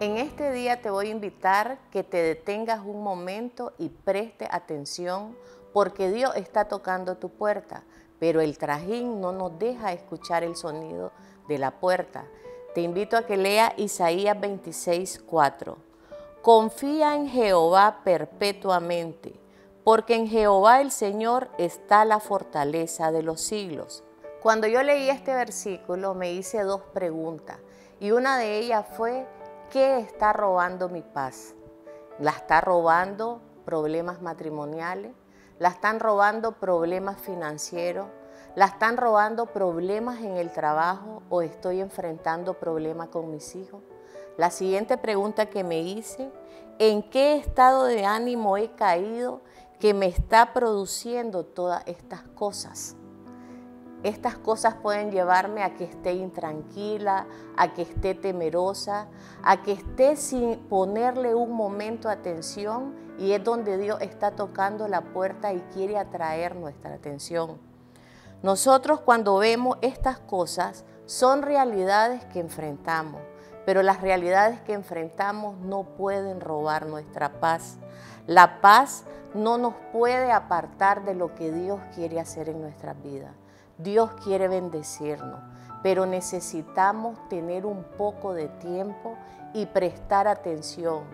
En este día te voy a invitar que te detengas un momento y preste atención porque Dios está tocando tu puerta, pero el trajín no nos deja escuchar el sonido de la puerta. Te invito a que lea Isaías 26, 4. Confía en Jehová perpetuamente, porque en Jehová el Señor está la fortaleza de los siglos. Cuando yo leí este versículo me hice dos preguntas y una de ellas fue, ¿qué está robando mi paz? ¿La está robando problemas matrimoniales? ¿La están robando problemas financieros? ¿La están robando problemas en el trabajo o estoy enfrentando problemas con mis hijos? La siguiente pregunta que me hice, ¿en qué estado de ánimo he caído que me está produciendo todas estas cosas? Estas cosas pueden llevarme a que esté intranquila, a que esté temerosa, a que esté sin ponerle un momento atención y es donde Dios está tocando la puerta y quiere atraer nuestra atención. Nosotros cuando vemos estas cosas son realidades que enfrentamos, pero las realidades que enfrentamos no pueden robar nuestra paz. La paz no nos puede apartar de lo que Dios quiere hacer en nuestras vidas. Dios quiere bendecirnos, pero necesitamos tener un poco de tiempo y prestar atención.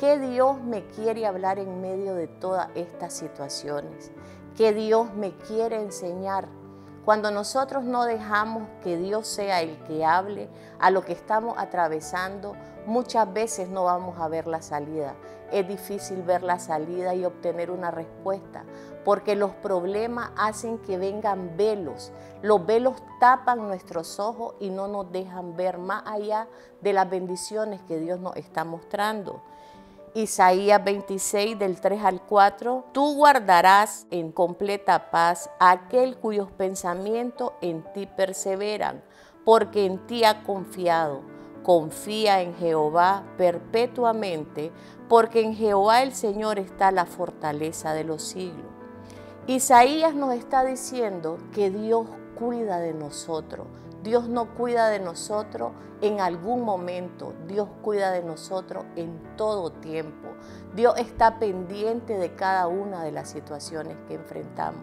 ¿Qué Dios me quiere hablar en medio de todas estas situaciones? ¿Qué Dios me quiere enseñar? Cuando nosotros no dejamos que Dios sea el que hable a lo que estamos atravesando, muchas veces no vamos a ver la salida. Es difícil ver la salida y obtener una respuesta, porque los problemas hacen que vengan velos. Los velos tapan nuestros ojos y no nos dejan ver más allá de las bendiciones que Dios nos está mostrando. Isaías 26 del 3 al 4, tú guardarás en completa paz aquel cuyos pensamientos en ti perseveran, porque en ti ha confiado. Confía en Jehová perpetuamente, porque en Jehová el Señor está la fortaleza de los siglos. Isaías nos está diciendo que Dios cuida de nosotros. Dios no cuida de nosotros en algún momento, Dios cuida de nosotros en todo tiempo. Dios está pendiente de cada una de las situaciones que enfrentamos.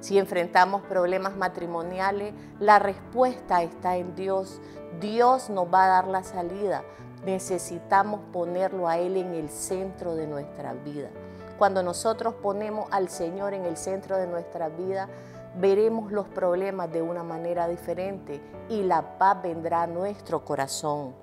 Si enfrentamos problemas matrimoniales, la respuesta está en Dios. Dios nos va a dar la salida. Necesitamos ponerlo a Él en el centro de nuestra vida. Cuando nosotros ponemos al Señor en el centro de nuestra vida, veremos los problemas de una manera diferente y la paz vendrá a nuestro corazón.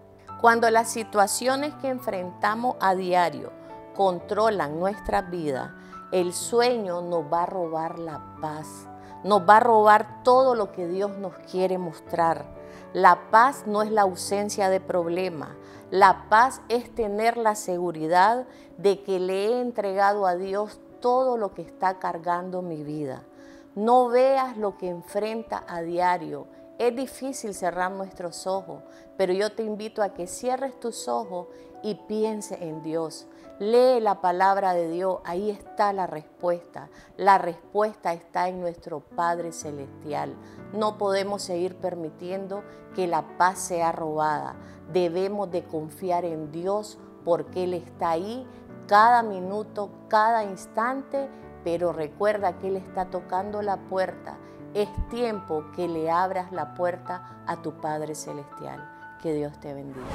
Cuando las situaciones que enfrentamos a diario controlan nuestra vida, el sueño nos va a robar la paz, nos va a robar todo lo que Dios nos quiere mostrar. La paz no es la ausencia de problemas, la paz es tener la seguridad de que le he entregado a Dios todo lo que está cargando mi vida. No veas lo que enfrenta a diario. Es difícil cerrar nuestros ojos, pero yo te invito a que cierres tus ojos y piense en Dios. Lee la palabra de Dios, ahí está la respuesta. La respuesta está en nuestro Padre Celestial. No podemos seguir permitiendo que la paz sea robada. Debemos de confiar en Dios porque Él está ahí cada minuto, cada instante pero recuerda que Él está tocando la puerta. Es tiempo que le abras la puerta a tu Padre Celestial. Que Dios te bendiga.